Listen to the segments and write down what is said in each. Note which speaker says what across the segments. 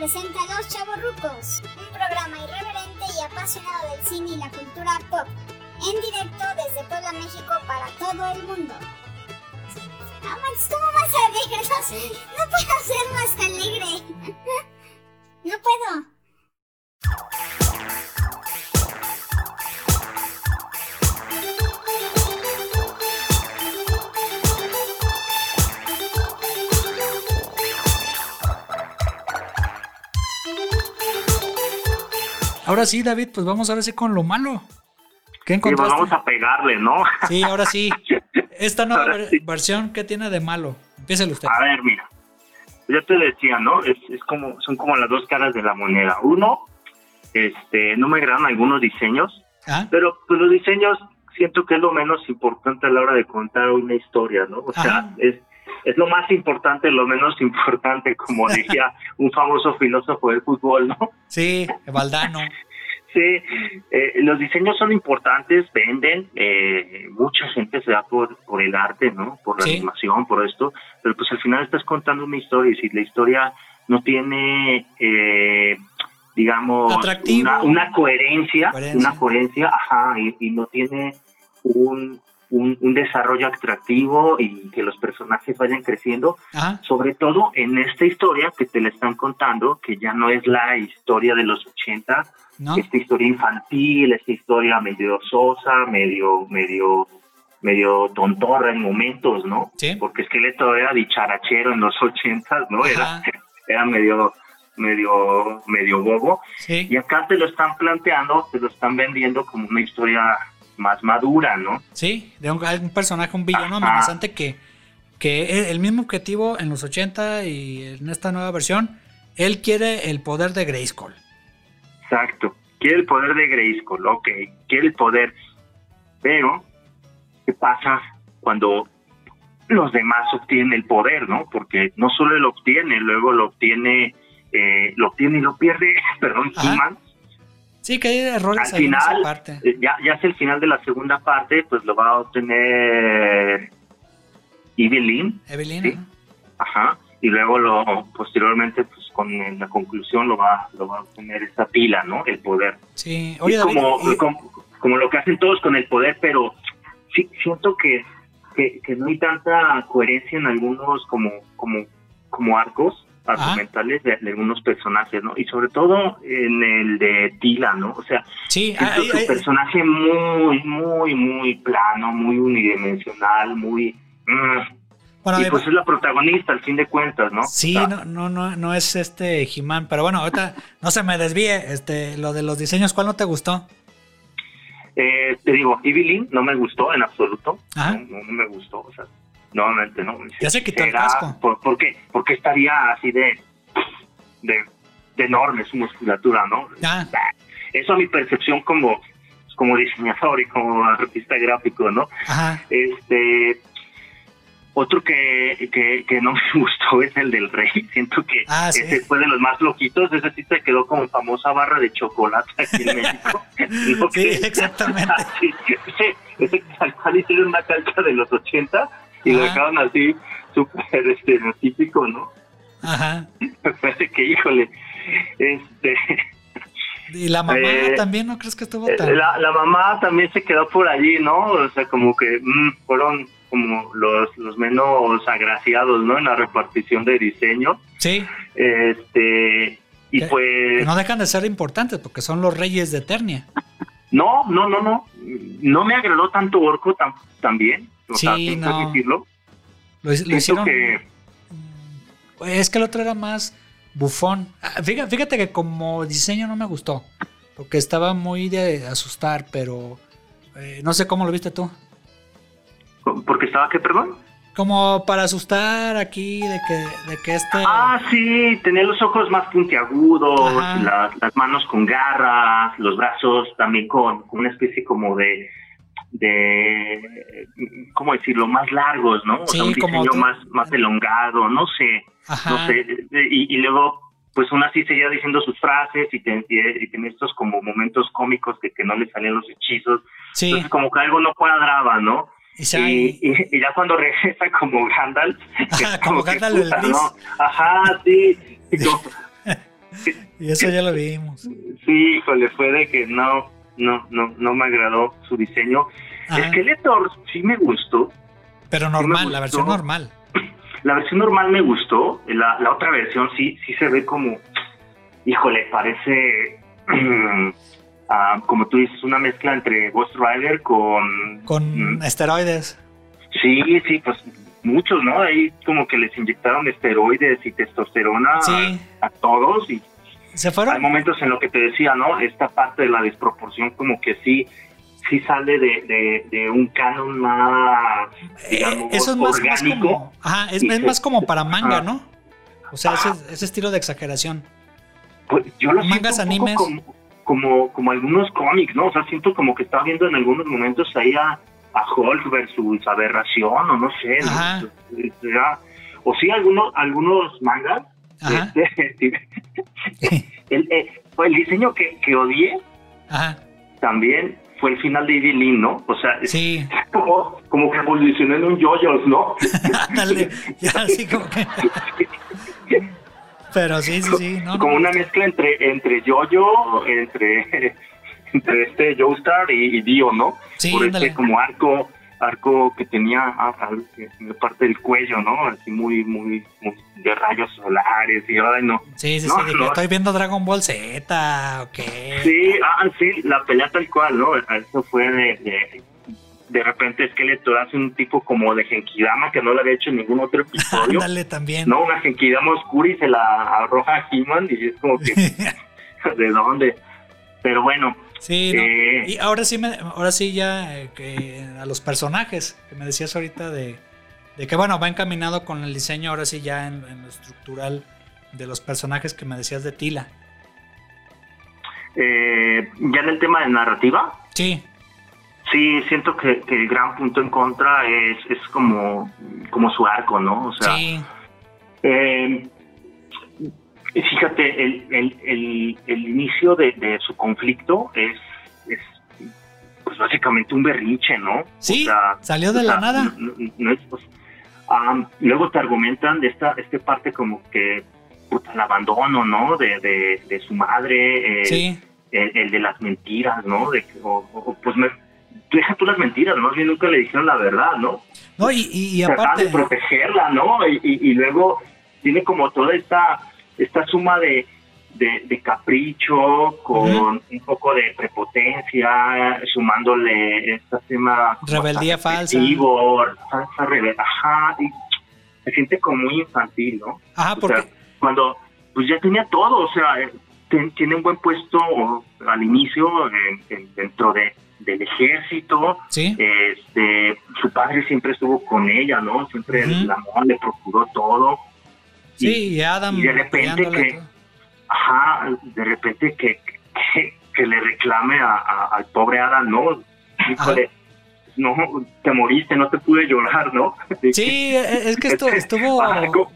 Speaker 1: presenta Los Chavorrucos, un programa irreverente y apasionado del cine y la cultura pop, en directo desde Puebla, México para todo el mundo. Ah, Max, ¿cómo vas a alegre? No, no puedo ser más alegre. No puedo.
Speaker 2: Ahora sí, David, pues vamos ahora sí con lo malo. ¿Qué
Speaker 3: Sí, pues
Speaker 2: encontraste?
Speaker 3: vamos a pegarle, ¿no?
Speaker 2: Sí, ahora sí. Esta nueva
Speaker 3: Ahora
Speaker 2: ver-
Speaker 3: sí.
Speaker 2: versión, ¿qué tiene de malo? Empiécele usted.
Speaker 3: A ver, mira. Yo te decía, ¿no? Es, es como, son como las dos caras de la moneda. Uno, este, no me agradan algunos diseños,
Speaker 2: ¿Ah?
Speaker 3: pero pues los diseños siento que es lo menos importante a la hora de contar una historia, ¿no? O sea, es, es lo más importante, lo menos importante, como decía un famoso filósofo del fútbol, ¿no?
Speaker 2: Sí, Valdano.
Speaker 3: Sí, eh, los diseños son importantes, venden, eh, mucha gente se da por, por el arte, ¿no? Por la
Speaker 2: Sí.
Speaker 3: animación, por esto, pero pues al final estás contando una historia y si la historia no tiene, eh, digamos, una coherencia,
Speaker 2: Coherencia.
Speaker 3: una coherencia, ajá, y, y no tiene un, un, un desarrollo atractivo y que los personajes vayan creciendo,
Speaker 2: Ajá.
Speaker 3: sobre todo en esta historia que te la están contando, que ya no es la historia de los 80,
Speaker 2: ¿No?
Speaker 3: esta historia infantil, esta historia medio sosa, medio, medio, medio tontorra en momentos, ¿no?
Speaker 2: Sí.
Speaker 3: Porque Esqueleto era dicharachero en los ochentas, ¿no? Era, era medio, medio, medio bobo.
Speaker 2: Sí.
Speaker 3: Y acá te lo están planteando, te lo están vendiendo como una historia más madura, ¿no?
Speaker 2: Sí, de un, personaje, un villano
Speaker 3: Ajá.
Speaker 2: amenazante que, que el mismo objetivo en los 80 y en esta nueva versión, él quiere el poder de Grayskull.
Speaker 3: Exacto. Quiere el poder de Grayskull, ok. Quiere el poder. Pero, ¿qué pasa cuando los demás obtienen el poder, no? Porque no solo lo obtiene, luego lo obtiene, eh, lo obtiene y lo pierde, perdón,
Speaker 2: Ajá. Sí, que hay errores
Speaker 3: Al
Speaker 2: en esa
Speaker 3: final,
Speaker 2: parte.
Speaker 3: eh, ya, ya hacia el final de la segunda parte, pues lo va a obtener Evelyn,
Speaker 2: Evelyn.
Speaker 3: sí. Ajá. Y luego lo posteriormente, pues con la conclusión lo va, lo va a obtener esta pila, ¿no? El poder.
Speaker 2: Sí. Oye,
Speaker 3: Es
Speaker 2: David,
Speaker 3: como,
Speaker 2: y-
Speaker 3: como, como lo que hacen todos con el poder, pero sí, siento que, que, que no hay tanta coherencia en algunos como, como, como arcos argumentales de, de algunos personajes, ¿no? Y sobre todo en el de Tila, ¿no? O sea,
Speaker 2: sí,
Speaker 3: su
Speaker 2: hay-
Speaker 3: personaje muy, muy, muy plano, muy unidimensional, muy... mm,
Speaker 2: bueno,
Speaker 3: y pues es la protagonista al fin de cuentas, ¿no?
Speaker 2: Sí, no, no, no, no es este He-Man, pero bueno, ahorita no se me desvíe, este, lo de los diseños, ¿cuál no te gustó?
Speaker 3: Eh, te digo, Evelyn no me gustó en absoluto. No me gustó. O sea, nuevamente no.
Speaker 2: Ya se quitó el casco.
Speaker 3: ¿Por, por qué? Porque estaría así de, de, de enorme su musculatura, ¿no?
Speaker 2: Ah,
Speaker 3: Eso a mi percepción como, como diseñador y como artista gráfico, ¿no?
Speaker 2: ajá,
Speaker 3: Este. Otro que, que, que no me gustó es el del rey. Siento que
Speaker 2: Ah, sí.
Speaker 3: ese fue de los más flojitos. Ese sí se quedó como famosa barra de chocolate aquí en México.
Speaker 2: Sí, exactamente.
Speaker 3: Sí, ese, ese tal cual hicieron una calca de los 80 y lo dejaron así súper estereotípico, ¿no?
Speaker 2: ajá.
Speaker 3: Me parece que, híjole, este,
Speaker 2: Y la mamá
Speaker 3: Eh,
Speaker 2: también, ¿no crees que estuvo
Speaker 3: eh,
Speaker 2: tan...?
Speaker 3: la, la mamá también se quedó por allí, ¿no? O sea, como que mm, fueron como los, los menos agraciados, ¿no? En la repartición de diseño.
Speaker 2: Sí,
Speaker 3: Este, y
Speaker 2: Que-
Speaker 3: pues,
Speaker 2: que no dejan de ser importantes porque son los reyes de Eternia.
Speaker 3: no, no, no, no. No me agradó tanto Orco tam- también. O
Speaker 2: Sí, no.
Speaker 3: decirlo.
Speaker 2: Lo, hicieron...
Speaker 3: que
Speaker 2: Es que el otro era más bufón. Ah, Fíjate, fíjate que como diseño no me gustó. Porque estaba muy de asustar, pero eh, no sé cómo lo viste tú.
Speaker 3: porque estaba que, perdón.
Speaker 2: Como para asustar aquí de que, de que este...
Speaker 3: Ah, sí, tenía los ojos más puntiagudos, las, las manos con garras, los brazos también con, con una especie como de, de, ¿cómo decirlo? Más largos, ¿no? O
Speaker 2: Sí,
Speaker 3: sea, un diseño más, más elongado, no sé,
Speaker 2: Ajá.
Speaker 3: no sé. Y, y luego, pues aún así seguía diciendo sus frases y, ten- y, y tenía estos como momentos cómicos que, que no le salían los hechizos.
Speaker 2: Sí,
Speaker 3: Entonces como que algo no cuadraba, ¿no?
Speaker 2: y
Speaker 3: Y, y- ya cuando regresa como Gandalf,
Speaker 2: Ajá, como Gandalf el
Speaker 3: puta,
Speaker 2: gris.
Speaker 3: ¿no? Ajá, sí. Y como-
Speaker 2: y eso ya lo vimos.
Speaker 3: Sí, híjole, fue de que no, no, no, no me agradó su diseño. Skeletor sí me gustó.
Speaker 2: Pero normal, la versión normal.
Speaker 3: La versión normal me gustó, la, la otra versión sí, sí se ve como, híjole, parece, ah, como tú dices, una mezcla entre Ghost Rider con...
Speaker 2: Con mm, esteroides.
Speaker 3: Sí, sí, pues muchos, ¿no? Ahí como que les inyectaron esteroides y testosterona a, todos y
Speaker 2: se fueron.
Speaker 3: Hay momentos en lo que te decía, ¿no? Esta parte de la desproporción como que sí sí sale de, de, un canon más,
Speaker 2: eh, digamos, Eso es más, orgánico. como, ajá, es, más como para manga, ¿no? O sea, ese, ese, estilo de exageración.
Speaker 3: Pues yo lo Mangas, siento animes. Como, como, algunos cómics, ¿no? O sea, siento como que está viendo en algunos momentos ahí a, a Hulk versus Aberración, o no sé. Ajá. O sí, algunos, algunos mangas. Ajá. Este, el, eh, el, diseño que, que odié Ajá. también fue el final de Evelyn, ¿no? O sea, sí. como, como que evolucionó en un yoyos, ¿no?
Speaker 2: Dale, ya así como que... Pero sí, sí, sí.
Speaker 3: No, como una mezcla entre, entre yoyo, entre, entre este Joestar y, y Dio, ¿no? Sí, Por este como arco arco que tenía en la parte del cuello, ¿no? Así muy, muy, de rayos solares y ahora no.
Speaker 2: Sí, sí, sí, estoy viendo Dragon Ball Z, ok.
Speaker 3: Sí, ah, sí, la pelea tal cual, ¿no? Eso fue de, de, repente Skeletor hace un tipo como de Genkidama que no le había hecho en ningún otro episodio.
Speaker 2: Ándale también.
Speaker 3: No, una Genkidama oscura y se la arroja a He-Man y es como que, ¿de dónde? Pero bueno,
Speaker 2: Sí, no. y ahora sí, me, ahora sí ya eh, que a los personajes que me decías ahorita de, que bueno, va encaminado con el diseño ahora sí ya en, lo estructural de los personajes que me decías de Tila.
Speaker 3: Eh, ya en el tema de narrativa.
Speaker 2: Sí.
Speaker 3: Sí, siento que, el gran punto en contra es, es como, como su arco, ¿no? O sea, sí. Eh, Fíjate, el, el, el, inicio de, su conflicto es, es pues básicamente un berrinche, ¿no?
Speaker 2: Sí, salió de la nada.
Speaker 3: Pues, luego te argumentan de esta este parte como que puta, el abandono, ¿no? De, de, su madre, sí. el, de las mentiras, ¿no? De, o, pues me, deja tú las mentiras, más bien nunca le dijeron la verdad, ¿no?
Speaker 2: No, y, y, aparte...
Speaker 3: de protegerla, ¿no? Y, y, luego tiene como toda esta esta suma de, de, capricho con un poco de prepotencia, sumándole esta tema...
Speaker 2: Rebeldía falsa.
Speaker 3: Falsa rebeldía, ajá, y se siente como muy infantil, ¿no?
Speaker 2: Ajá, porque...
Speaker 3: cuando pues ya tenía todo, o sea, tiene un buen puesto al inicio dentro de del ejército,
Speaker 2: ¿Sí?
Speaker 3: este, su padre siempre estuvo con ella, ¿no? Siempre el amor le procuró todo,
Speaker 2: Sí, y, Adam.
Speaker 3: Y de repente que. Ajá, de repente que, que, le reclame a, al pobre Adam, ¿no? Híjole, no, te moriste, no te pude llorar, ¿no?
Speaker 2: Sí, es que esto estuvo.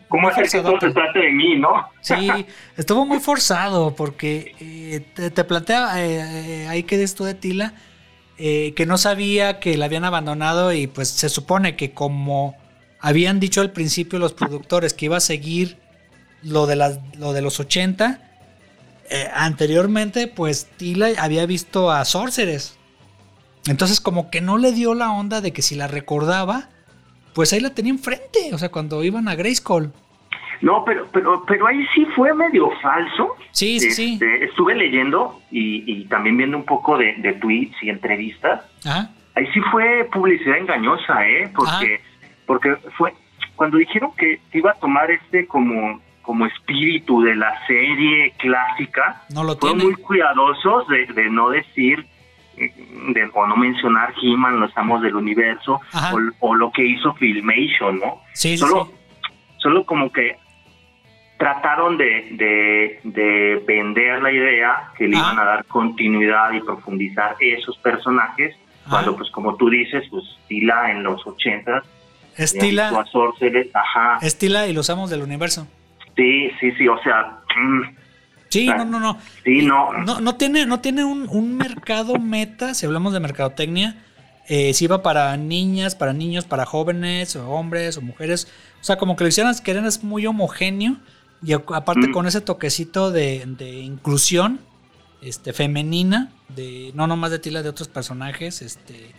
Speaker 3: ¿Cómo es que todo se trata de mí, no?
Speaker 2: Sí, estuvo muy forzado porque eh, te, plantea, eh, ahí que esto de Tila, eh, que no sabía que la habían abandonado y pues se supone que como habían dicho al principio los productores que iba a seguir lo de, las, lo de los 80. Eh, anteriormente, pues Tila había visto a Sorceress. Entonces, como que no le dio la onda de que si la recordaba, pues ahí la tenía enfrente. O sea, cuando iban a Grayskull.
Speaker 3: No, pero, pero, pero ahí sí fue medio falso.
Speaker 2: Sí, sí, sí.
Speaker 3: Este, estuve leyendo y, también viendo un poco de, tweets y entrevistas. Ahí sí fue publicidad engañosa, ¿eh? Porque porque fue cuando dijeron que iba a tomar este como como espíritu de la serie clásica,
Speaker 2: no lo
Speaker 3: fueron muy cuidadosos de, no decir eh, de, o no mencionar He-Man, los amos del universo, o, lo que hizo Filmation, ¿no?
Speaker 2: Sí,
Speaker 3: solo,
Speaker 2: sí.
Speaker 3: solo como que trataron de, de, vender la idea que le iban a dar continuidad y profundizar esos personajes, cuando pues como tú dices, pues Tila en los ochentas
Speaker 2: Estila.
Speaker 3: Estila
Speaker 2: y los amos del universo.
Speaker 3: Sí, sí, sí, o sea. Mm.
Speaker 2: sí, no, no, no.
Speaker 3: Sí, no.
Speaker 2: No, tiene, no tiene un, mercado meta, si hablamos de mercadotecnia. Eh, si va para niñas, para niños, para jóvenes, o hombres, o mujeres. O sea, como que lo hicieran que es muy homogéneo. Y aparte con ese toquecito de, inclusión este, femenina, de no nomás de Tila, de otros personajes, este,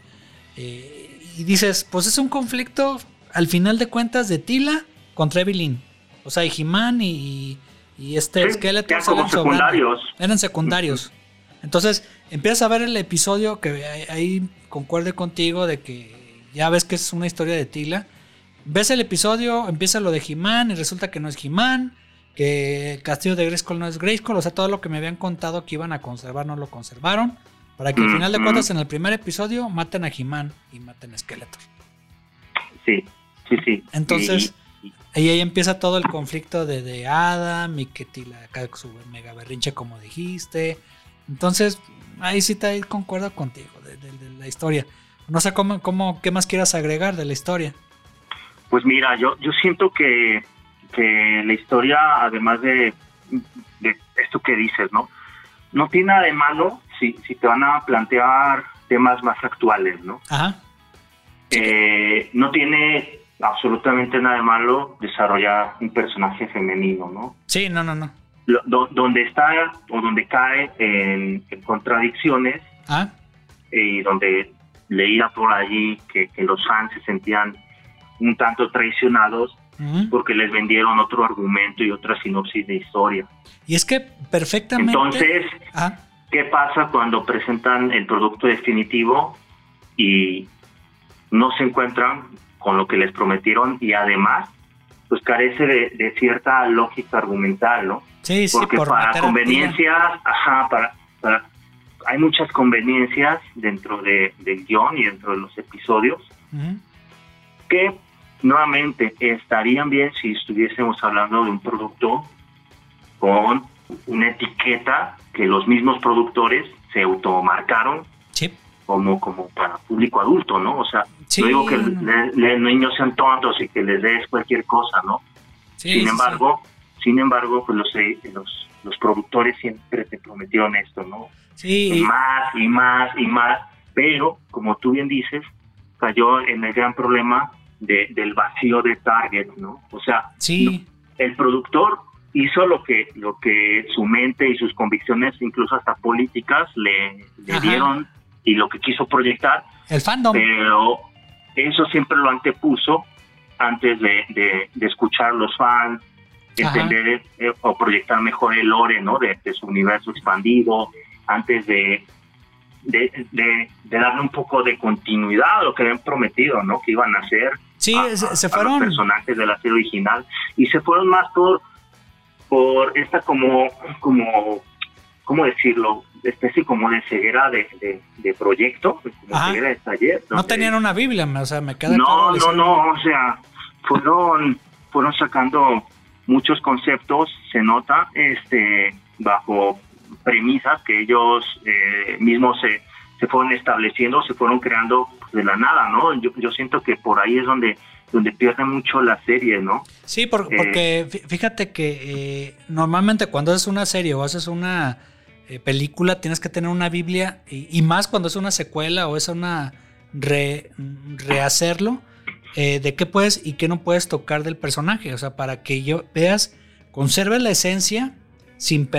Speaker 2: eh, y dices, pues es un conflicto al final de cuentas de Tila contra Evelyn. O sea, y He-Man y, y, este esqueleto
Speaker 3: eran secundarios.
Speaker 2: Eran secundarios. Entonces, empiezas a ver el episodio que ahí concuerde contigo de que ya ves que es una historia de Tila. Ves el episodio, empieza lo de He-Man y resulta que no es He-Man que el castillo de Grayskull no es Grayskull, o sea, todo lo que me habían contado que iban a conservar no lo conservaron, para que al final de cuentas en el primer episodio maten a He-Man y maten a Skeletor.
Speaker 3: Sí, sí, sí.
Speaker 2: Entonces, y, ahí empieza todo el conflicto de, de Adam y que Tila acá su mega berrinche como dijiste. Entonces, ahí sí te concuerdo contigo de, la historia. No sé cómo, cómo, qué más quieras agregar de la historia.
Speaker 3: Pues mira, yo, yo siento que que la historia, además de, esto que dices, ¿no? No tiene nada de malo si, si te van a plantear temas más actuales, ¿no? Ajá. Eh, no tiene absolutamente nada de malo desarrollar un personaje femenino, ¿no?
Speaker 2: Sí, no, no, no.
Speaker 3: donde está o donde cae en, contradicciones ¿Ah? y donde leía por allí que, que, los fans se sentían un tanto traicionados porque les vendieron otro argumento y otra sinopsis de historia.
Speaker 2: Y es que perfectamente...
Speaker 3: Entonces, ah. ¿Qué pasa cuando presentan el producto definitivo y no se encuentran con lo que les prometieron y además pues carece de, cierta lógica argumental, ¿no?
Speaker 2: Sí, sí,
Speaker 3: porque para conveniencias, ajá, para, hay muchas conveniencias dentro de, del guion y dentro de los episodios que nuevamente estarían bien si estuviésemos hablando de un producto con una etiqueta que los mismos productores se automarcaron como como para público adulto, ¿no? O sea, no digo que los niños sean tontos y que les des cualquier cosa, ¿no? sin embargo, sin embargo, pues los, eh, los, los productores siempre te prometieron esto, ¿no?
Speaker 2: Sí.
Speaker 3: más y más y más, pero como tú bien dices, cayó en el gran problema del vacío de Target, ¿no? O sea,
Speaker 2: sí.
Speaker 3: el productor hizo lo que, lo que su mente y sus convicciones, incluso hasta políticas, le, dieron y lo que quiso proyectar.
Speaker 2: El fandom.
Speaker 3: Pero eso siempre lo antepuso antes de, de, escuchar los fans, entender eh, o proyectar mejor el lore, ¿no? De, de su universo expandido, antes de, de, de, darle un poco de continuidad a lo que habían prometido, ¿no? Que iban a hacer
Speaker 2: sí, se, fueron.
Speaker 3: los personajes de la serie original y se fueron más por por esta como como cómo decirlo especie como de ceguera de, de, proyecto como ceguera de taller
Speaker 2: no tenían una Biblia o sea me queda
Speaker 3: no no no o sea fueron fueron sacando muchos conceptos se nota este bajo premisas que ellos eh, mismos se, se fueron estableciendo, se fueron creando de la nada, ¿no? Yo, yo siento que por ahí es donde donde pierde mucho la serie, ¿no?
Speaker 2: Sí, eh, porque fíjate que eh, normalmente cuando haces una serie o haces una película tienes que tener una Biblia y, más cuando es una secuela o es una rehacerlo de qué puedes y qué no puedes tocar del personaje, o sea, para que yo veas, conserve la esencia sin,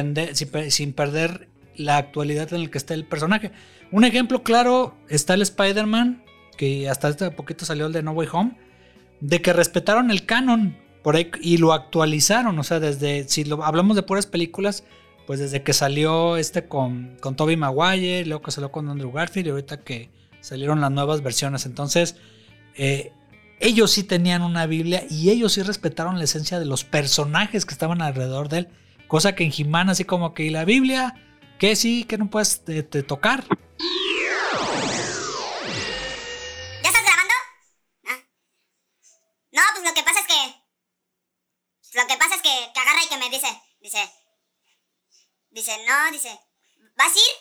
Speaker 2: sin, perder la actualidad en la que está el personaje. Un ejemplo claro está el Spider-Man, que hasta este poquito salió el de No Way Home, de que respetaron el canon por y lo actualizaron. O sea, desde, si lo, hablamos de puras películas, pues desde que salió este con, con Tobey Maguire, luego que salió con Andrew Garfield y ahorita que salieron las nuevas versiones. Entonces, eh, ellos sí tenían una Biblia y ellos sí respetaron la esencia de los personajes que estaban alrededor de él Cosa que en Jimán, así como que, ¿y la Biblia? ¿Qué sí? ¿Qué no puedes te, tocar?
Speaker 1: No, dice. ¿Vas a ir?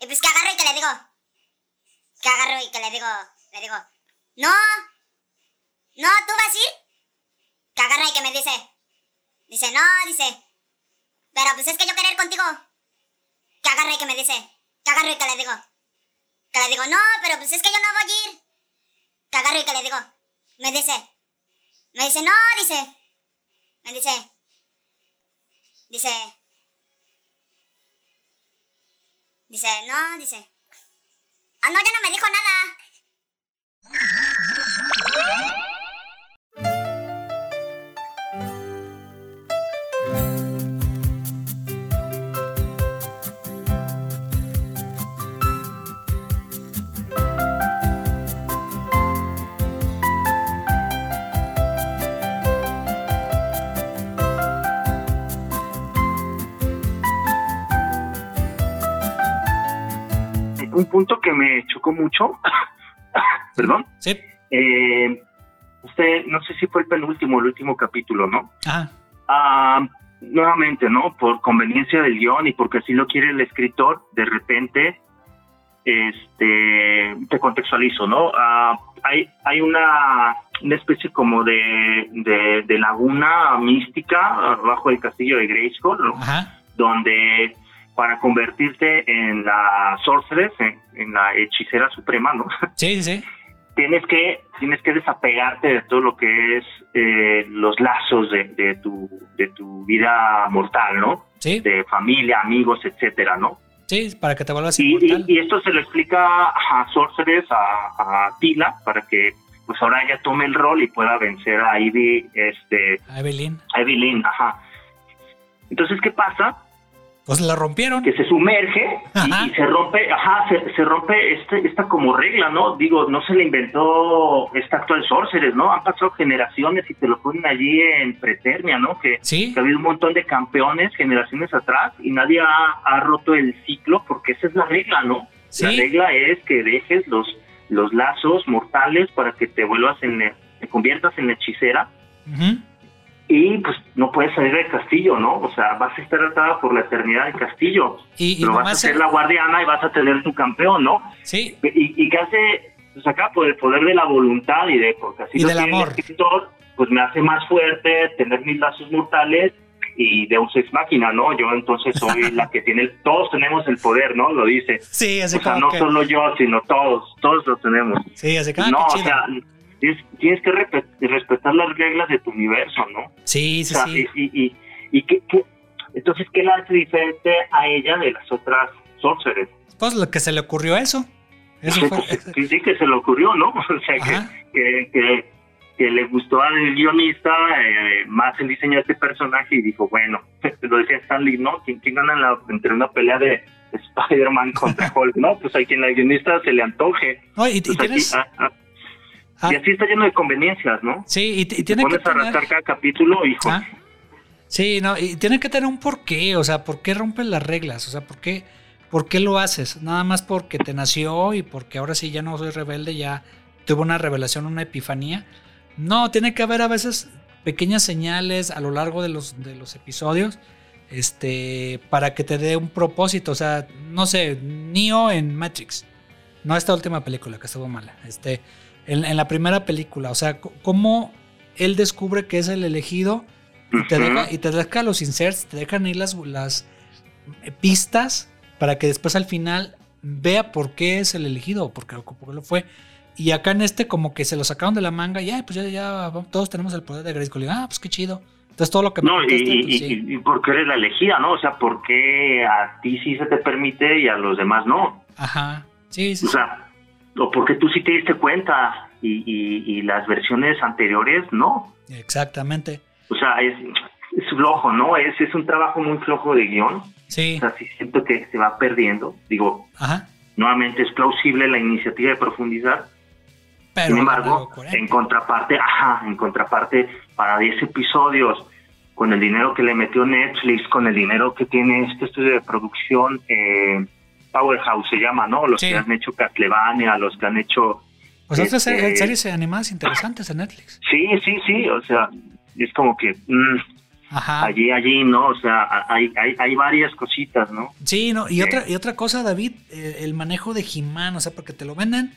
Speaker 1: Y pues que agarro y que le digo. Que agarro y que le digo. Le digo. No. No, ¿tú vas a ir? Que agarra y que me dice. Dice, no, dice. Pero pues es que yo querer contigo. Que agarre y que me dice. Que agarre y que le digo. Que le digo, no, pero pues es que yo no voy a ir. Que agarre y que le digo. Me dice. Me dice, no, dice. Me dice, Dice. Dice, no, dice. Ah, no, ya no me dijo nada.
Speaker 3: Un punto que me chocó mucho, perdón.
Speaker 2: Sí.
Speaker 3: Eh, usted, no sé si fue el penúltimo el último capítulo, ¿no?
Speaker 2: Ajá.
Speaker 3: Ah, nuevamente, ¿no? Por conveniencia del guion y porque así lo quiere el escritor, de repente, este, te contextualizo, ¿no? Ah, hay, hay una, una especie como de, de, de laguna mística bajo el castillo de Grayskull, ¿no?
Speaker 2: Ajá.
Speaker 3: donde para convertirte en la sorceress, en, en la hechicera suprema, ¿no?
Speaker 2: Sí, sí, sí.
Speaker 3: tienes que tienes que desapegarte de todo lo que es eh, los lazos de, de tu de tu vida mortal, ¿no?
Speaker 2: Sí,
Speaker 3: De familia, amigos, etcétera, ¿no?
Speaker 2: sí, para que te vuelvas
Speaker 3: Y,
Speaker 2: inmortal.
Speaker 3: y- y esto se lo explica a Sorceress, a, a Tila, para que pues ahora ella tome el rol y pueda vencer a Ivy, este,
Speaker 2: A Evelyn.
Speaker 3: a Evelyn, ajá. Entonces, ¿qué pasa?
Speaker 2: Pues la rompieron.
Speaker 3: que se sumerge y, se rompe, ajá, se, se rompe este, esta como regla, ¿no? Digo, no se le inventó esta actual Sorceress, ¿no? Han pasado generaciones y te lo ponen allí en Preternia, ¿no? Que,
Speaker 2: Sí.
Speaker 3: que ha habido un montón de campeones generaciones atrás y nadie ha, ha roto el ciclo porque esa es la regla, ¿no?
Speaker 2: Sí.
Speaker 3: La regla es que dejes los, los lazos mortales para que te vuelvas en, te conviertas en hechicera
Speaker 2: Ujú.
Speaker 3: Y pues no puedes salir del castillo, ¿no? O sea, vas a estar atada por la eternidad del castillo.
Speaker 2: Y, y
Speaker 3: pero vas a ser la guardiana y vas a tener tu campeón, ¿no?
Speaker 2: Sí,
Speaker 3: Y, y que hace, pues acá por el poder de la voluntad y de, porque así
Speaker 2: Y
Speaker 3: lo
Speaker 2: del
Speaker 3: quiere el
Speaker 2: amor.
Speaker 3: escritor, pues me hace más fuerte tener mis lazos mortales y de un sex máquina, ¿no? Yo entonces soy la que tiene, el- todos tenemos el poder, ¿no? Lo dice.
Speaker 2: sí, así
Speaker 3: O sea, no
Speaker 2: que.
Speaker 3: solo yo, sino todos, todos lo tenemos.
Speaker 2: Sí, así que.
Speaker 3: no,
Speaker 2: qué
Speaker 3: o sea, tienes, tienes que respe- respetar las reglas de tu universo, ¿no?
Speaker 2: sí, sí,
Speaker 3: O sea,
Speaker 2: sí.
Speaker 3: y, y, y, y qué- qué- entonces, ¿qué la hace diferente a ella de las otras sorcerers?
Speaker 2: Pues lo que se le ocurrió eso. Eso fue.
Speaker 3: Pues, que sí que se le ocurrió, ¿no? O sea, que, que, que, que le gustó al guionista eh, más el diseño de este personaje y dijo, bueno, lo decía Stanley, ¿no? ¿Quién, quién gana la, entre una pelea de Spider-Man contra Hulk? No, pues a quien al guionista se le antoje.
Speaker 2: Y, y
Speaker 3: Pues aquí-
Speaker 2: tienes.
Speaker 3: ah, ah, y así está lleno de conveniencias, ¿no?
Speaker 2: sí, y, tiene que
Speaker 3: pones a cada capítulo, hijo.
Speaker 2: Ah, Sí, no, y tiene que tener un porqué, o sea, ¿por qué rompes las reglas? O sea, ¿por qué, ¿por qué lo haces? Nada más porque te nació y porque ahora sí ya no soy rebelde, ya tuve una revelación, una epifanía. No, tiene que haber a veces pequeñas señales a lo largo de los, de los episodios este, para que te dé un propósito. O sea, no sé, Neo en Matrix, no esta última película que estuvo mala, este, en, en la primera película, o sea, cómo él descubre que es el elegido y te, deja, y te deja los inserts, te dejan ahí las, las eh, pistas para que después al final vea por qué es el elegido, por qué, por qué lo fue. Y acá en este como que se lo sacaron de la manga y ay, pues ya, ya todos tenemos el poder de Grayskull. Y, ah, pues qué chido. Entonces todo lo que me
Speaker 3: No, y, y,
Speaker 2: pues, sí.
Speaker 3: y porque eres la elegida, ¿no? O sea, porque a ti sí se te permite y a los demás no.
Speaker 2: Ajá. Sí, sí,
Speaker 3: O sea, o porque tú sí te diste cuenta y, y, y las versiones anteriores no.
Speaker 2: Exactamente.
Speaker 3: O sea, es, es flojo, ¿no? Es, es un trabajo muy flojo de guion.
Speaker 2: Sí.
Speaker 3: O sea, sí siento que se va perdiendo. Digo,
Speaker 2: Ajá.
Speaker 3: nuevamente es plausible la iniciativa de profundizar.
Speaker 2: Pero
Speaker 3: Sin embargo, en contraparte, ajá, en contraparte, para 10 episodios, con el dinero que le metió Netflix, con el dinero que tiene este estudio de producción, eh, Powerhouse se llama, ¿no? Los
Speaker 2: Sí.
Speaker 3: que han hecho Castlevania, los que han hecho...
Speaker 2: Pues otras
Speaker 3: este-
Speaker 2: se- series animadas interesantes en Netflix.
Speaker 3: Sí, sí, sí, o sea, es como que mm,
Speaker 2: Ajá.
Speaker 3: allí, allí, ¿no? O sea, hay, hay, hay varias cositas, ¿no?
Speaker 2: Sí, no, y
Speaker 3: Sí.
Speaker 2: otra, y otra cosa, David, eh, el manejo de He-Man, o sea, porque te lo venden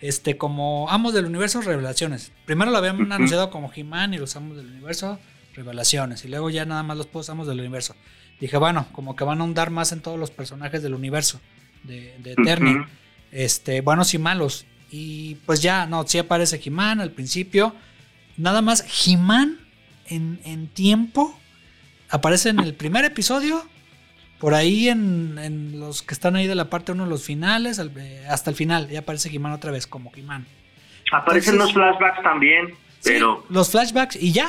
Speaker 2: este, como Amos del Universo Revelaciones. Primero lo habían anunciado como He-Man y los Amos del Universo Revelaciones, y luego ya nada más los puros Amos del Universo. Dije, bueno, como que van a ahondar más en todos los personajes del universo de, de Eternia,
Speaker 3: Ujú.
Speaker 2: este, buenos y malos. Y pues ya, no, sí aparece He-Man al principio. Nada más, He-Man en, en tiempo aparece en el primer episodio, por ahí en, los que están ahí de la parte 1, los finales, eh, hasta el final, ya aparece He-Man otra vez como He-Man.
Speaker 3: Aparecen los flashbacks también, pero...
Speaker 2: los flashbacks y ya.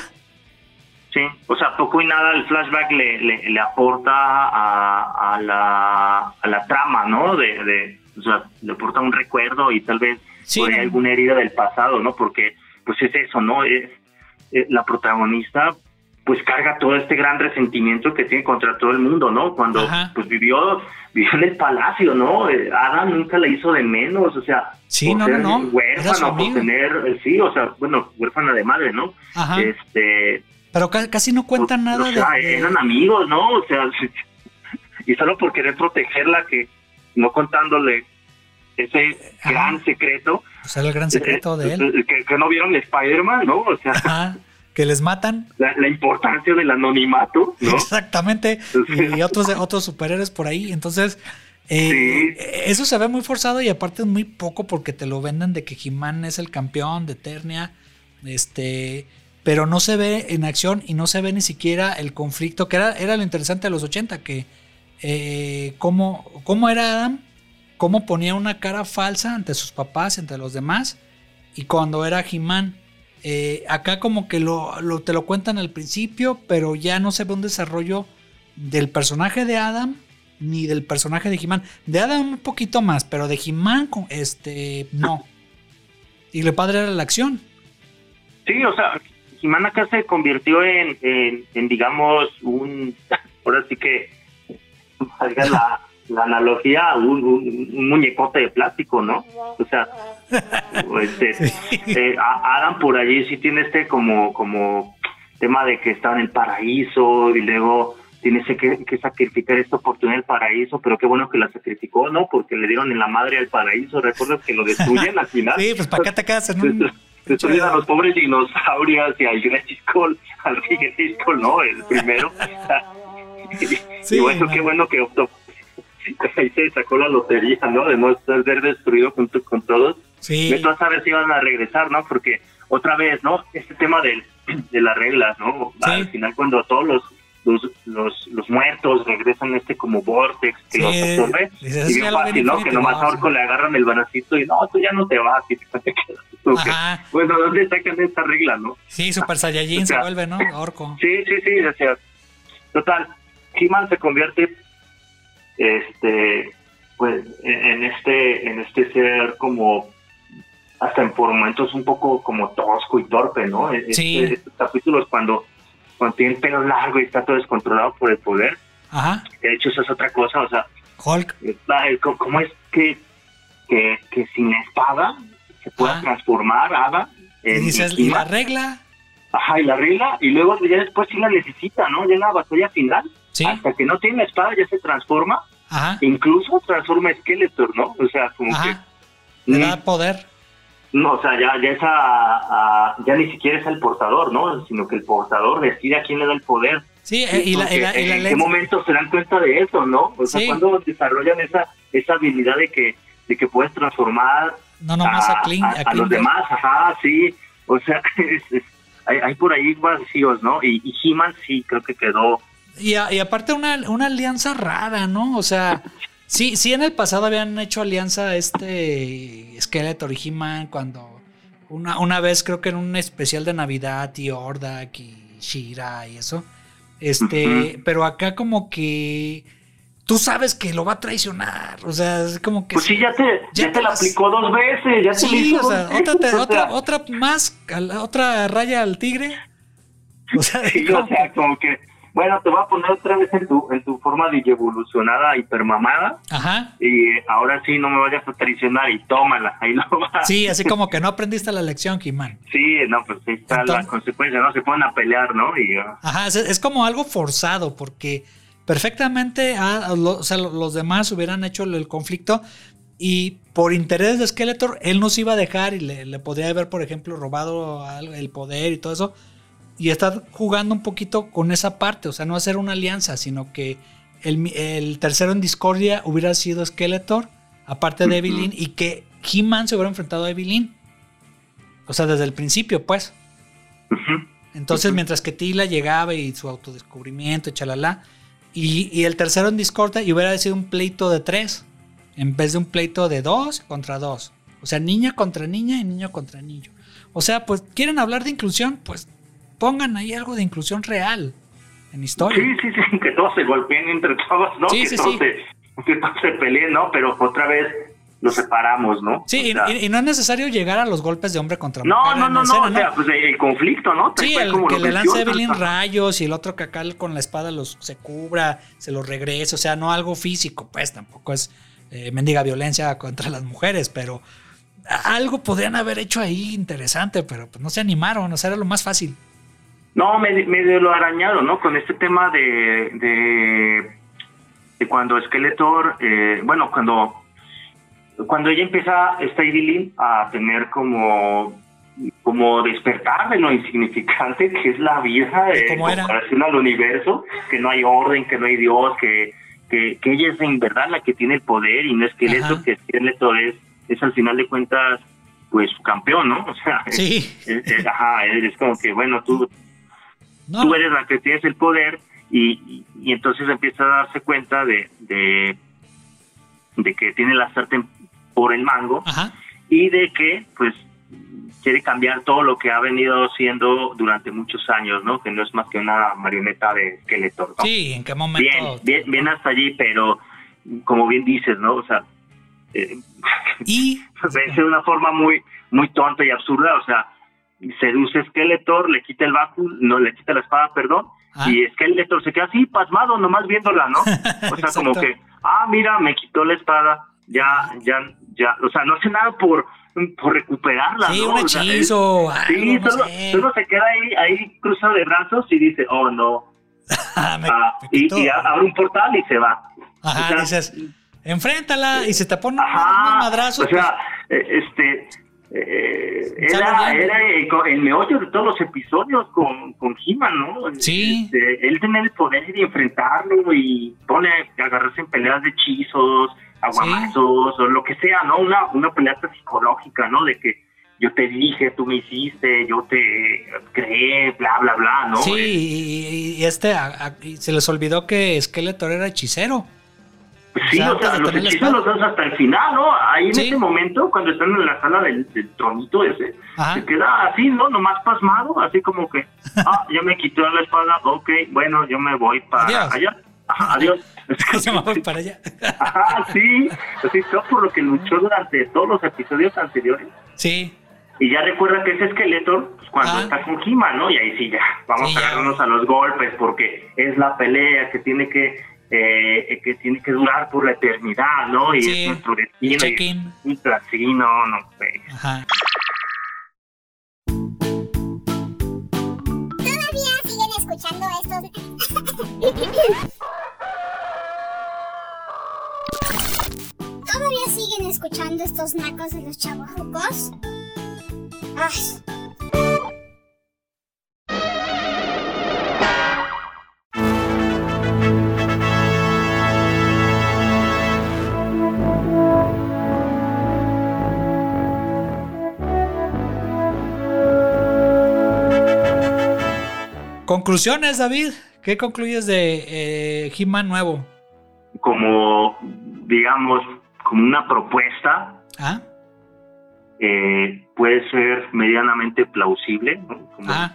Speaker 3: Sí, o sea, poco y nada el flashback le, le, aporta a, a, la, a la trama, ¿no? De, de, o sea, le aporta un recuerdo y tal vez por alguna herida del pasado, ¿no? Porque, pues es eso, ¿no? Es, eh, la protagonista pues carga todo este gran resentimiento que tiene contra todo el mundo, ¿no? Cuando pues vivió vivió en el palacio, ¿no? Eh, Adam nunca le hizo de menos, o sea,
Speaker 2: sí, no, no,
Speaker 3: huérfano, por tener, eh, sí, o sea, bueno, huérfana de madre, ¿no? Ajá. Este,
Speaker 2: pero casi no cuentan nada
Speaker 3: o sea,
Speaker 2: de,
Speaker 3: eran amigos, ¿no? O sea, y solo por querer protegerla que no contándole ese gran secreto.
Speaker 2: O sea, el gran secreto de él.
Speaker 3: Que, que no vieron Spider-Man, ¿no? O sea, Ajá
Speaker 2: que les matan.
Speaker 3: La, importancia del anonimato, ¿no?
Speaker 2: Exactamente. Y otros, otros superhéroes por ahí. Entonces, eh, eso se ve muy forzado y aparte es muy poco porque te lo venden de que He-Man es el campeón de Eternia. Este. Pero no se ve en acción y no se ve ni siquiera el conflicto, que era, era lo interesante de los 80, que eh, cómo, cómo era Adam, cómo ponía una cara falsa ante sus papás, entre los demás, y cuando era He-Man eh, acá como que lo, te lo cuentan al principio, pero ya no se ve un desarrollo del personaje de Adam ni del personaje de He-Man. De Adam un poquito más, pero de He-Man este, no. Y lo padre era la acción.
Speaker 3: Sí, o sea, He-Man acá se convirtió en, en, digamos, un... Ahora sí que... la la analogía un, un, muñecote de plástico, ¿no? O sea, este, eh, Adam por allí sí tiene este como, como tema de que está en el paraíso y luego tiene que, que sacrificar esta oportunidad del paraíso, pero qué bueno que la sacrificó, ¿no? Porque le dieron en la madre al paraíso, ¿recuerdas que lo destruyen al final?
Speaker 2: Sí, pues para qué te quedas en
Speaker 3: Destruyen a los pobres dinosaurios y al Grayskull, al Grayskull, ¿no? El primero. y bueno, qué bueno que optó ahí se sacó la lotería, ¿no? De no ser destruido junto con todos. Sí. No sabes si van a regresar, ¿no? Porque otra vez, ¿no? Este tema de, de las reglas, ¿no? Al final cuando todos los los, los, muertos regresan este como vortex que los absorbe y bien fácil, ¿no? Que nomás a Orco le agarran el banacito y no, tú ya no te vas y te quedas. Bueno, ¿dónde sacan esta regla, no?
Speaker 2: Sí, Super Saiyajin se vuelve, ¿no? Orco.
Speaker 3: Sí, sí, sí, o sea, total, He-Man se convierte este pues en este en este ser como hasta en por momentos un poco como tosco y torpe, ¿no? E-, este, estos capítulos cuando, cuando tiene el pelo largo y está todo descontrolado por el poder. Ajá. De hecho, eso es otra cosa, o sea,
Speaker 2: Hulk.
Speaker 3: ¿Cómo es que, que, que sin espada se pueda transformar Ada?
Speaker 2: y dices, ¿y la regla?
Speaker 3: Ajá, y la regla, y luego ya después sí la necesita, ¿no? Ya en la batalla final, hasta que no tiene la espada ya se transforma Incluso transforma Skeletor, ¿no? O sea, como que...
Speaker 2: Le da poder.
Speaker 3: No, o sea, ya, ya, esa, ya ni siquiera es el portador, ¿no? Sino que el portador decide a quién le da el poder.
Speaker 2: Sí, eh, y, la,
Speaker 3: ¿En qué momento se dan cuenta de eso, no? O sea, cuando desarrollan esa, esa habilidad de que, de que puedes transformar
Speaker 2: no, no, a,
Speaker 3: a, a, los demás, ajá, sí. O sea, hay, por ahí vacíos, ¿no? Y, y He-Man sí creo que quedó
Speaker 2: y, aparte una, una alianza rara, ¿no? O sea, sí, sí en el pasado habían hecho alianza este Skeletor y He-Man cuando una, una vez creo que en un especial de Navidad y Ordak y Shira y eso. Este, pero acá como que tú sabes que lo va a traicionar. O sea, es como que.
Speaker 3: Pues sí, ya te, ya, te, la aplicó dos veces. Ya
Speaker 2: sí, o sea, otra, otra, otra más, otra raya al tigre.
Speaker 3: O sea, sí, o sea, como que bueno, te voy a poner otra vez en tu, en tu forma de evolucionada, hipermamada. Ajá. Y ahora sí no me vayas a traicionar y tómala, ahí lo vas.
Speaker 2: Sí, así como que no aprendiste la lección, Kimán.
Speaker 3: Sí, no, pues ahí está la consecuencia, ¿no? Se ponen a pelear, ¿no? Y,
Speaker 2: uh, Ajá, es, como algo forzado, porque perfectamente o sea, los demás hubieran hecho el conflicto y por interés de Skeletor, él nos iba a dejar y le, le podría haber, por ejemplo, robado el poder y todo eso y está jugando un poquito con esa parte, o sea, no hacer una alianza, sino que el, tercero en discordia hubiera sido Skeletor, aparte de Evelyn, y que He-Man se hubiera enfrentado a Evelyn. O sea, desde el principio, pues. Entonces, mientras que Tila llegaba y su autodescubrimiento, y chalala, y, y el tercero en Discordia, y hubiera sido un pleito de tres, en vez de un pleito de dos contra dos. O sea, niña contra niña y niño contra niño. O sea, pues quieren hablar de inclusión, pues pongan ahí algo de inclusión real en historia.
Speaker 3: Sí, sí, sí, que todos se golpeen entre todos, ¿no?
Speaker 2: Sí,
Speaker 3: que,
Speaker 2: sí,
Speaker 3: todos
Speaker 2: sí.
Speaker 3: Se, que todos se peleen, ¿no? Pero otra vez los separamos, ¿no?
Speaker 2: Sí,
Speaker 3: O sea,
Speaker 2: y, y no es necesario llegar a los golpes de hombre contra
Speaker 3: no,
Speaker 2: mujer
Speaker 3: no, no, no, o sea, pues el conflicto, ¿no?
Speaker 2: Sí, el
Speaker 3: como
Speaker 2: que le lance Evelyn rayos y el otro que acá con la espada los se cubra, se los regrese, o sea, no algo físico, pues tampoco es eh, mendiga violencia contra las mujeres, pero algo podrían haber hecho ahí interesante, pero pues no se animaron, o sea, era lo más fácil.
Speaker 3: No, medio, medio lo arañado, ¿no? Con este tema de, de, de cuando Skeletor, eh, bueno, cuando, cuando ella empieza, esta Evelyn, a tener como, como despertar de lo insignificante que es la vida
Speaker 2: ¿De
Speaker 3: de
Speaker 2: cómo era?
Speaker 3: comparación al universo, que no hay orden, que no hay Dios, que, que, que ella es en verdad la que tiene el poder y no Skeletor,
Speaker 2: Ajá.
Speaker 3: que Skeletor es, es al final de cuentas, pues campeón, ¿no? O sea,
Speaker 2: Sí.
Speaker 3: es- es- ajá, es como que, bueno, tú,
Speaker 2: No,
Speaker 3: tú eres la que tienes el poder y, y- y entonces empieza a darse cuenta de, de, de que tiene la sartén por el mango
Speaker 2: ajá.
Speaker 3: y de que pues quiere cambiar todo lo que ha venido siendo durante muchos años, ¿no? Que no es más que una marioneta de Skeletor, ¿no?
Speaker 2: Sí, ¿en qué momento?
Speaker 3: bien, bien, bien hasta allí, pero como bien dices, ¿no? O sea, eh,
Speaker 2: Y
Speaker 3: vence de una forma muy muy tonta y absurda, o sea, seduce a Skeletor, le quita el báculo, no le quita la espada, perdón,
Speaker 2: Ah.
Speaker 3: y Skeletor se queda así pasmado nomás viéndola, ¿no? O sea, como que, ah, mira, me quitó la espada, ya, ya, ya, o sea, no hace nada por, por recuperarla,
Speaker 2: sí,
Speaker 3: ¿no?
Speaker 2: un
Speaker 3: O sea,
Speaker 2: hechizo.
Speaker 3: Sí,
Speaker 2: no
Speaker 3: solo, solo se queda ahí, ahí cruzado de brazos y dice, oh no,
Speaker 2: me-
Speaker 3: Ah,
Speaker 2: me
Speaker 3: y, y abre un portal y se va.
Speaker 2: Ajá,
Speaker 3: o sea,
Speaker 2: dices, enfréntala y se te pone un
Speaker 3: Ajá,
Speaker 2: madrazo.
Speaker 3: o sea, eh, este, eh, era, era el, el meollo de todos los episodios con, con He-Man, ¿no?
Speaker 2: Sí.
Speaker 3: Este, él tenía el poder de enfrentarlo y pone a agarrarse en peleas de hechizos, aguamazos o lo que sea, ¿no? Una, una pelea psicológica, ¿no? De que yo te dije, tú me hiciste, yo te creé, bla, bla, bla, ¿no?
Speaker 2: Sí,
Speaker 3: Eh,
Speaker 2: y, y este a- a- y se les olvidó que Skeletor era hechicero.
Speaker 3: Sí,
Speaker 2: O sea,
Speaker 3: o los hechizos los das hasta el final, ¿no? Ahí en
Speaker 2: Sí.
Speaker 3: ese momento, cuando están en la sala del, del tronito ese,
Speaker 2: Ajá.
Speaker 3: se queda así, ¿no? Nomás pasmado, así como que, ah, ya me quitó la espada, ok, bueno, yo me voy para
Speaker 2: Adiós.
Speaker 3: allá. Ajá, adiós.
Speaker 2: Se para allá.
Speaker 3: Ajá, sí, así todo por lo que luchó durante todos los episodios anteriores.
Speaker 2: Sí,
Speaker 3: Y ya recuerda que ese esqueleto, pues, cuando
Speaker 2: Ah.
Speaker 3: está con He-Man, ¿no? Y ahí sí, ya, vamos
Speaker 2: Sí,
Speaker 3: a
Speaker 2: ya.
Speaker 3: agarrarnos a los golpes porque es la pelea que tiene que eh, que tiene que durar por la eternidad, ¿no? Y
Speaker 2: Sí,
Speaker 3: es nuestro destino. y
Speaker 2: check-in.
Speaker 3: sí, no sé.
Speaker 2: Ajá.
Speaker 1: Todavía siguen escuchando estos. ¿Todavía siguen escuchando estos nacos de los? Ay.
Speaker 2: Conclusiones, David. ¿Qué concluyes de eh, He-Man nuevo?
Speaker 3: Como, digamos, como una propuesta,
Speaker 2: ¿Ah?
Speaker 3: eh, puede ser medianamente plausible, ¿no? Como
Speaker 2: Ah,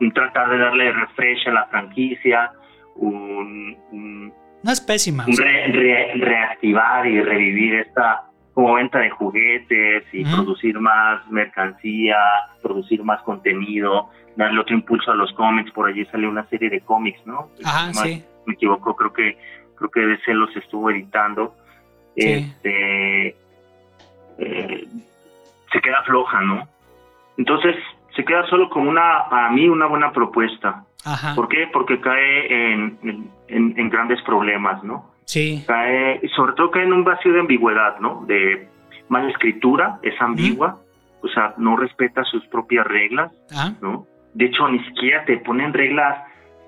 Speaker 3: un tratar de darle refresh a la franquicia, un, un
Speaker 2: no es pésima. o
Speaker 3: un
Speaker 2: sea,
Speaker 3: re- re- reactivar y revivir esta como venta de juguetes y producir más mercancía, producir más contenido, darle otro impulso a los cómics. Por allí salió una serie de cómics, ¿no?
Speaker 2: Ajá, sí.
Speaker 3: Me equivoco, creo que creo que DC los estuvo editando.
Speaker 2: Sí.
Speaker 3: Este eh, se queda floja, ¿no? Entonces se queda solo como una para mí una buena propuesta.
Speaker 2: Ajá.
Speaker 3: ¿Por qué? Porque cae en, en- en grandes problemas, ¿no?
Speaker 2: Sí.
Speaker 3: Cae, sobre todo cae en un vacío de ambigüedad, ¿no? De mala escritura, es ambigua, o sea, no respeta sus propias reglas,
Speaker 2: Ah,
Speaker 3: ¿no? De hecho, ni siquiera te ponen reglas,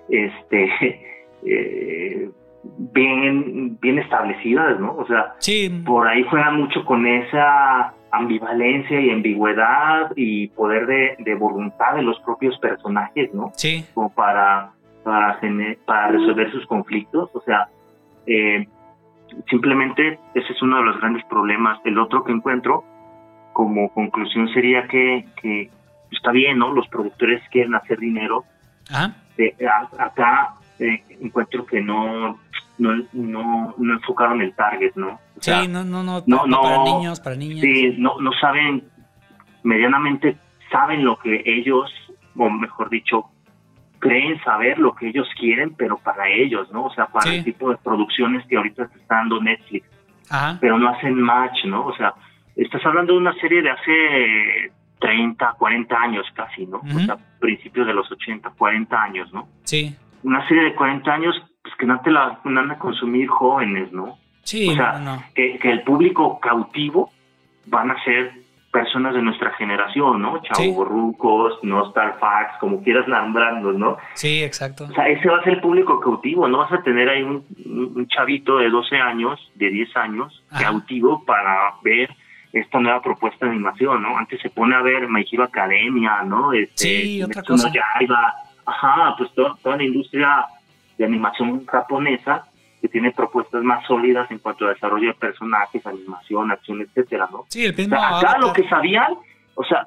Speaker 3: este, eh, bien, bien establecidas, ¿no? O sea,
Speaker 2: Sí,
Speaker 3: por ahí juega mucho con esa ambivalencia y ambigüedad y poder de, de voluntad de los propios personajes, ¿no?
Speaker 2: sí,
Speaker 3: Como para, para, para resolver sus conflictos. O sea, eh, simplemente ese es uno de los grandes problemas. El otro que encuentro como conclusión sería que, que está bien, ¿no? Los productores quieren hacer dinero.
Speaker 2: ajá,
Speaker 3: Eh, acá eh, encuentro que no, no, no, no enfocaron el target, ¿no? O sea,
Speaker 2: sí, no, no, no,
Speaker 3: no,
Speaker 2: no, para niños, para niñas.
Speaker 3: Sí, no, no saben, medianamente saben lo que ellos, o mejor dicho, creen saber lo que ellos quieren, pero para ellos, ¿no? O sea, para
Speaker 2: Sí.
Speaker 3: el tipo de producciones que ahorita te está dando Netflix,
Speaker 2: Ajá,
Speaker 3: pero no hacen match, ¿no? O sea, estás hablando de una serie de hace 30, 40 años casi, ¿no? O
Speaker 2: Ujú.
Speaker 3: sea, principios de los 80, 40 años, ¿no?
Speaker 2: sí,
Speaker 3: Una serie de 40 años, pues que no te la van a consumir jóvenes, ¿no?
Speaker 2: sí,
Speaker 3: O sea,
Speaker 2: no,
Speaker 3: que, que el público cautivo van a ser personas de nuestra generación, ¿no? Chavorrucos, no Starfax, como quieras nombrarlos, ¿no?
Speaker 2: sí, exacto.
Speaker 3: O sea, ese va a ser el público cautivo, no vas a tener ahí un, un chavito de 12 años, de 10 años,
Speaker 2: Ajá.
Speaker 3: cautivo para ver esta nueva propuesta de animación, ¿no? Antes se pone a ver My Hero Academia, ¿no? Este,
Speaker 2: Sí, otra cosa.
Speaker 3: Yaiba. Ajá, pues to- toda la industria de animación japonesa que tiene propuestas más sólidas en cuanto a desarrollo de personajes, animación, acción, etcétera, ¿no?
Speaker 2: Sí, el
Speaker 3: O
Speaker 2: mismo
Speaker 3: sea, acá lo que sabían, o sea,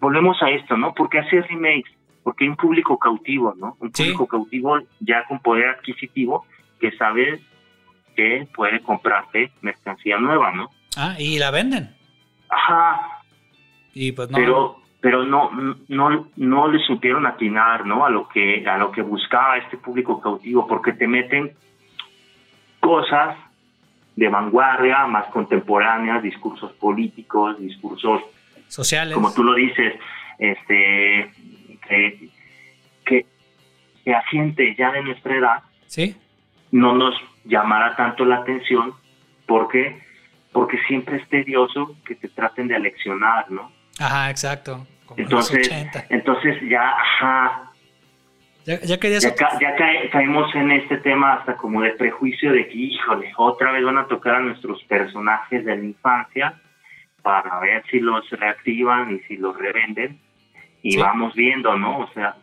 Speaker 3: volvemos a esto, ¿no? Porque hacer remakes, porque hay un público cautivo, ¿no? Un
Speaker 2: Sí.
Speaker 3: público cautivo ya con poder adquisitivo que sabe que puede comprarte mercancía nueva, ¿no?
Speaker 2: Ah, y la venden.
Speaker 3: Ajá,
Speaker 2: Y pues no.
Speaker 3: pero pero no no no le supieron atinar, ¿no? A lo que a lo que buscaba este público cautivo, porque te meten cosas de vanguardia, más contemporáneas, discursos políticos, discursos
Speaker 2: sociales.
Speaker 3: como tú lo dices, este, que, que, que a gente ya de nuestra edad
Speaker 2: Sí,
Speaker 3: no nos llamará tanto la atención porque porque siempre es tedioso que te traten de aleccionar, ¿no?
Speaker 2: Ajá, exacto. Como
Speaker 3: Entonces,
Speaker 2: los 80.
Speaker 3: entonces ya, ajá,
Speaker 2: Ya, ya querías.
Speaker 3: ya, ca- ya cae- caemos en este tema hasta como de prejuicio de que, híjole, otra vez van a tocar a nuestros personajes de la infancia para ver si los reactivan y si los revenden. Y
Speaker 2: Sí.
Speaker 3: vamos viendo, ¿no? O sea,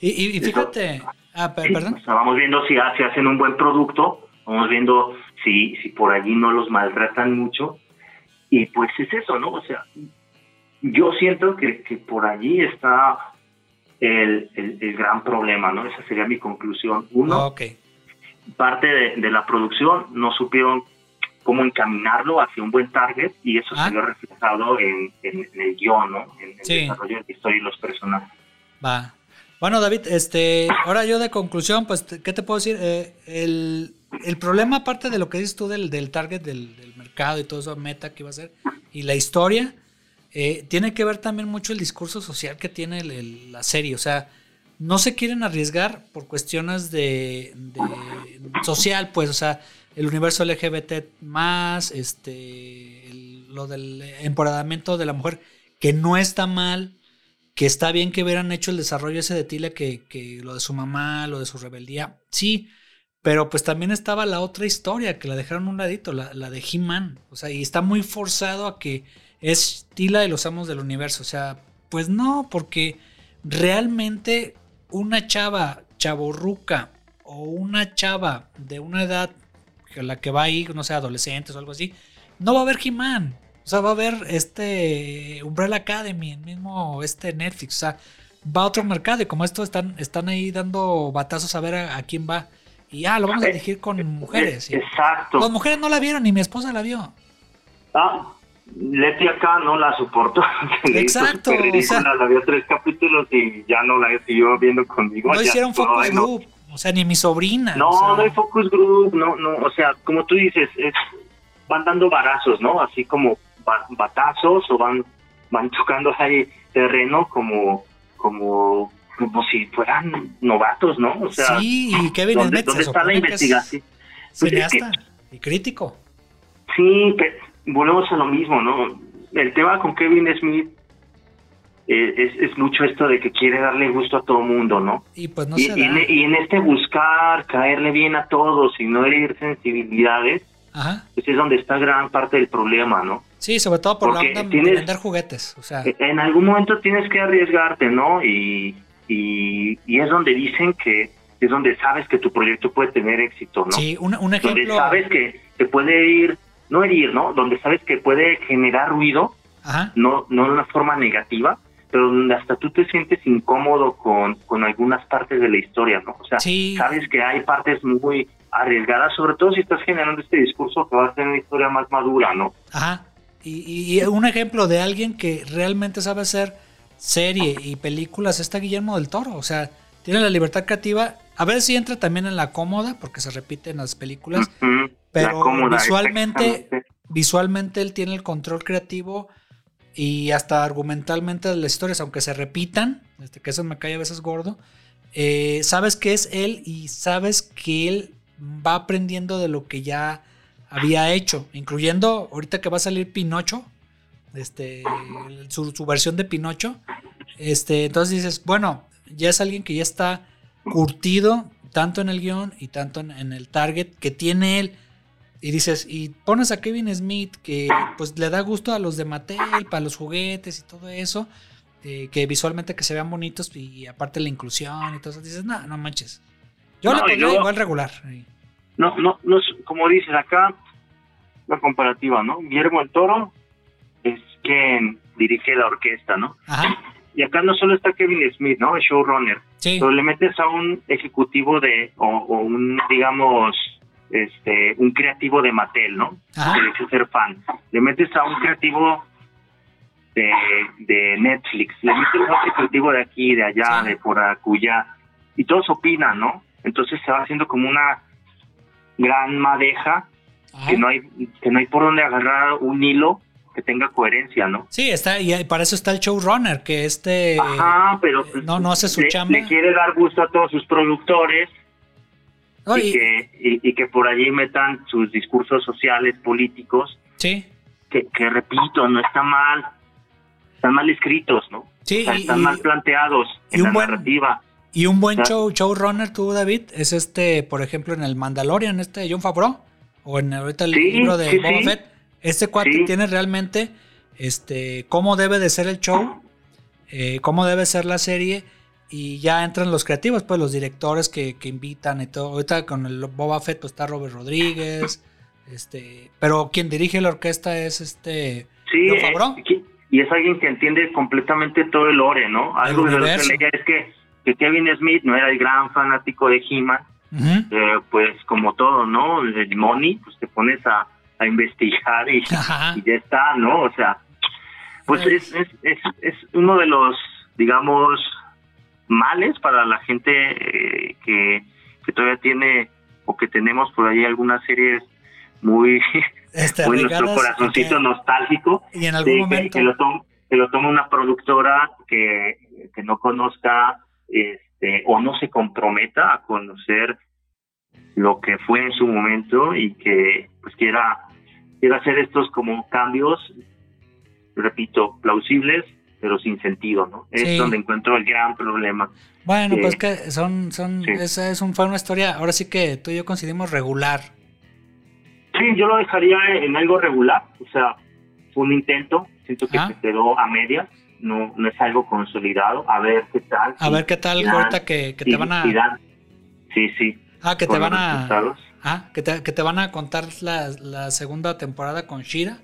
Speaker 2: Y, y- y fíjate. Ah, per-
Speaker 3: sí,
Speaker 2: perdón.
Speaker 3: o sea, vamos viendo si, ha- si hacen un buen producto, vamos viendo si, si por allí no los maltratan mucho. Y pues es eso, ¿no? O sea, yo siento que, que por allí está el, el- el gran problema, ¿no? Esa sería mi conclusión. Uno, parte de, de la producción no supieron cómo encaminarlo hacia un buen target y eso
Speaker 2: Ah.
Speaker 3: se vio reflejado en, en- en el guion, ¿no? En el
Speaker 2: Sí.
Speaker 3: desarrollo de la historia y los personajes.
Speaker 2: Va. Bueno, David, este, ahora yo de conclusión, pues, ¿qué te puedo decir? Eh, el, el problema, aparte de lo que dices tú del, del target del, del mercado y todo eso, meta que iba a ser, y la historia, eh, tiene que ver también mucho el discurso social que tiene la serie. O sea, no se quieren arriesgar por cuestiones de, de social, pues, o sea, el universo LGBT más, este, lo del empoderamiento de la mujer, que no está mal, que está bien que hubieran hecho el desarrollo ese de Tila, que, que lo de su mamá, lo de su rebeldía, sí, pero pues también estaba la otra historia, que la dejaron un ladito, la, la de He-Man, o sea, y está muy forzado a que es Tila y los amos del universo, o sea, pues no, porque realmente una chava chaborruca o una chava de una edad que la que va ahí, no sé, adolescentes o algo así, no va a ver He-Man. O sea, va a ver este Umbrella Academy, el mismo este Netflix. O sea, va a otro mercado y como esto están, están ahí dando batazos a ver a, a quién va. Y ah, lo vamos a elegir con mujeres. y-
Speaker 3: Exacto.
Speaker 2: Las mujeres no la vieron, ni mi esposa la vio.
Speaker 3: Ah, Leti acá no la soportó.
Speaker 2: Exacto, o sea-
Speaker 3: la vio tres capítulos y ya no la siguió viendo conmigo.
Speaker 2: No
Speaker 3: ya,
Speaker 2: hicieron focus
Speaker 3: no.
Speaker 2: group. O sea, ni mi sobrina.
Speaker 3: No,
Speaker 2: o sea,
Speaker 3: no hay focus group, no, no, o sea, como tú dices, es, van dando varazos, ¿no? Así como ba- batazos o van, van tocando ahí terreno como, como, como si fueran novatos, ¿no? O sea,
Speaker 2: sí, y Kevin
Speaker 3: ¿dónde, dónde está la investigación? Pues
Speaker 2: Cineasta y crítico.
Speaker 3: Sí, pero volvemos a lo mismo, ¿no? El tema con Kevin Smith eh, es, mucho esto de que quiere darle gusto a todo mundo, ¿no?
Speaker 2: Y pues no
Speaker 3: y, en, este buscar caerle bien a todos y no herir sensibilidades, pues es donde está gran parte del problema, ¿no?
Speaker 2: Sí, sobre todo por la onda de vender juguetes. O sea.
Speaker 3: E, en algún momento tienes que arriesgarte, ¿no? Y, y, es donde dicen que es donde sabes que tu proyecto puede tener éxito, ¿no?
Speaker 2: Sí, un, ejemplo.
Speaker 3: Donde sabes que te puede ir, no herir, ¿no? Donde sabes que puede generar ruido, no no de una forma negativa, pero donde hasta tú te sientes incómodo con, con algunas partes de la historia, ¿no? O sea, sabes que hay partes muy arriesgadas, sobre todo si estás generando este discurso que va a ser una historia más madura, ¿no?
Speaker 2: Ajá. Y, un ejemplo de alguien que realmente sabe hacer serie y películas está Guillermo del Toro. O sea, tiene la libertad creativa. A ver si entra también en la cómoda, porque se repite en las películas. pero visualmente, visualmente él tiene el control creativo y hasta argumentalmente de las historias, aunque se repitan, este, que eso me cae a veces gordo, eh, sabes que es él y sabes que él va aprendiendo de lo que ya había hecho, incluyendo ahorita que va a salir Pinocho, este, su, versión de Pinocho. Este, entonces dices, bueno, ya es alguien que ya está curtido tanto en el guion y tanto en, el target que tiene él. Y dices, y pones a Kevin Smith que pues le da gusto a los de Mattel, para los juguetes y todo eso, eh, que visualmente que se vean bonitos y aparte la inclusión y todo eso, dices, no, no manches. Yo le pondría igual regular.
Speaker 3: No, no, no, como dices acá, la comparativa, ¿no? Guillermo el Toro es quien dirige la orquesta, ¿no? Ajá. Y acá no solo está Kevin Smith, ¿no? El showrunner. Sí. Pero le metes a un ejecutivo de, o, un, digamos, este, un creativo de Mattel, ¿no? Ajá. Que ser fan. Le metes a un creativo de, de Netflix, le metes a un ejecutivo de aquí, de allá, de por acullá, y todos opinan, ¿no? Entonces se va haciendo como una gran madeja que no hay que no hay por dónde agarrar un hilo que tenga coherencia, ¿no?
Speaker 2: Sí, está y para eso está el showrunner, que este
Speaker 3: Ajá, pero
Speaker 2: no no hace su
Speaker 3: le,
Speaker 2: chamba.
Speaker 3: Le quiere dar gusto a todos sus productores. y, que, y, que por allí metan sus discursos sociales, políticos.
Speaker 2: Sí.
Speaker 3: Que, que repito, no está mal. Están mal escritos, ¿no?
Speaker 2: Sí.
Speaker 3: están mal planteados en la narrativa.
Speaker 2: Y un buen show, showrunner tú, David, es este, por ejemplo, en el Mandalorian, este John Favreau, o en ahorita el libro de Boba Fett. Este cuate tiene realmente este cómo debe de ser el show, eh, cómo debe ser la serie, y ya entran los creativos, pues los directores que, que invitan y todo. Ahorita con el Boba Fett pues está Robert Rodríguez, este, pero quien dirige la orquesta es este
Speaker 3: John Favreau. y es alguien que entiende completamente todo el lore, ¿no? Algo de lo que leía es que que Kevin Smith no era el gran fanático de He-Man, eh, pues como todo, ¿no? El money, pues te pones a, investigar y, ya está, ¿no? O sea, pues es, es, es, es, uno de los, digamos, males para la gente eh, que, que todavía tiene o que tenemos por ahí algunas series muy,
Speaker 2: este,
Speaker 3: muy nuestro corazoncito nostálgico.
Speaker 2: Y en algún momento.
Speaker 3: Que, lo toma, que lo toma una productora que, que no conozca este, o no se comprometa a conocer lo que fue en su momento y que pues quiera, quiera hacer estos como cambios, repito, plausibles, pero sin sentido, ¿no? Es donde encuentro el gran problema.
Speaker 2: Bueno, pues que son, son, esa es un, fue una historia, ahora sí que tú y yo coincidimos regular.
Speaker 3: Sí, yo lo dejaría en algo regular, o sea, fue un intento, siento que se quedó a medias, no, no es algo consolidado. A ver qué tal.
Speaker 2: A ver qué tal, ahorita que, te van a.
Speaker 3: sí, sí.
Speaker 2: Ah, que te van a. Ah, que te, que te, van a contar la, la segunda temporada con Shira.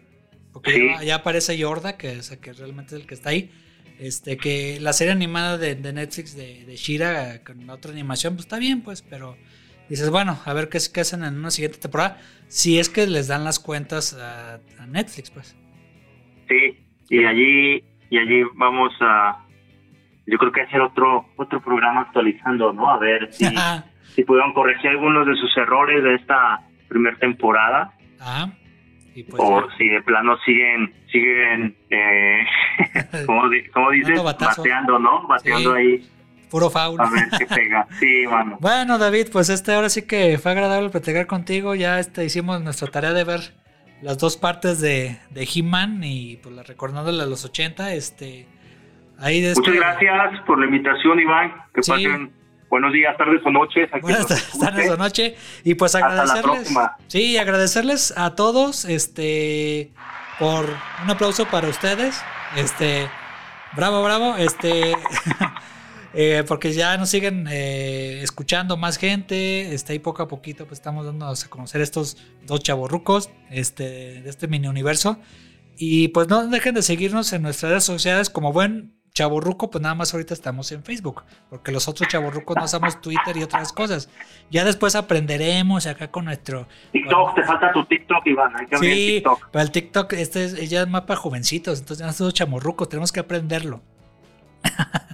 Speaker 2: Porque ya, aparece Yorda, que, es, que realmente es el que está ahí. Este, que la serie animada de, Netflix de, de, Shira con otra animación, pues está bien, pues, pero dices, bueno, a ver qué, qué hacen en una siguiente temporada. Si es que les dan las cuentas a, a Netflix, pues.
Speaker 3: Sí, y allí y allí vamos a, yo creo que hacer otro otro programa actualizando, ¿no? A ver si, si pudieron corregir algunos de sus errores de esta primera temporada.
Speaker 2: Ajá.
Speaker 3: Pues o si de plano siguen, siguen, eh, como, dices, bateando, ¿no? Bateando ahí.
Speaker 2: Puro faul.
Speaker 3: A ver qué pega. Sí, mano.
Speaker 2: Bueno, David, pues este ahora sí que fue agradable platicar contigo. Ya este hicimos nuestra tarea de ver las dos partes de, de He-Man y pues la recordándole a los 80, este
Speaker 3: Muchas gracias por la invitación, Iván. Que pasen buenos días, tardes o noches.
Speaker 2: Buenas tardes o noche. Y pues agradecerles. Sí, agradecerles a todos. Este por un aplauso para ustedes. Este. Bravo, bravo. Este. Eh, porque ya nos siguen eh, escuchando más gente. Este, ahí poco a poquito pues, estamos dándonos a conocer estos dos chavorrucos este, de este mini universo. Y pues no dejen de seguirnos en nuestras redes sociales como buen chaborruco, pues nada más ahorita estamos en Facebook, porque los otros chaborrucos no usamos Twitter y otras cosas. Ya después aprenderemos acá con nuestro...
Speaker 3: TikTok, te falta tu TikTok, Iván. Hay que
Speaker 2: sí, TikTok. pero el TikTok este es, ya es para jovencitos, entonces ya somos chamorrucos, tenemos que aprenderlo.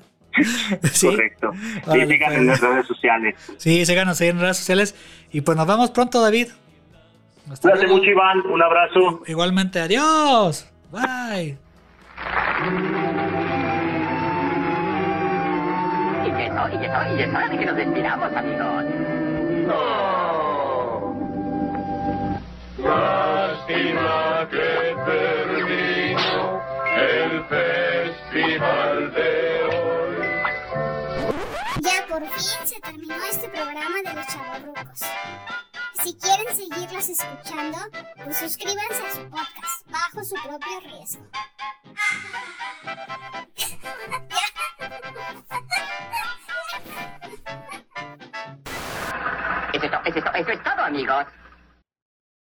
Speaker 3: ¿Sí? Correcto. Sí, sigan en las redes sociales.
Speaker 2: Sí, síganos ahí en redes sociales. Y pues nos vemos pronto, David.
Speaker 3: Gracias mucho, Iván. Un abrazo.
Speaker 2: Igualmente, adiós. Bye.
Speaker 4: Y es, y es hora de que nos despidamos, amigos. No. Lástima que terminó el festival de hoy.
Speaker 1: Por fin se terminó este programa de los chavorrucos. Si quieren seguirlos escuchando, pues suscríbanse a su podcast bajo su propio riesgo.
Speaker 4: Es, eso es todo, amigos.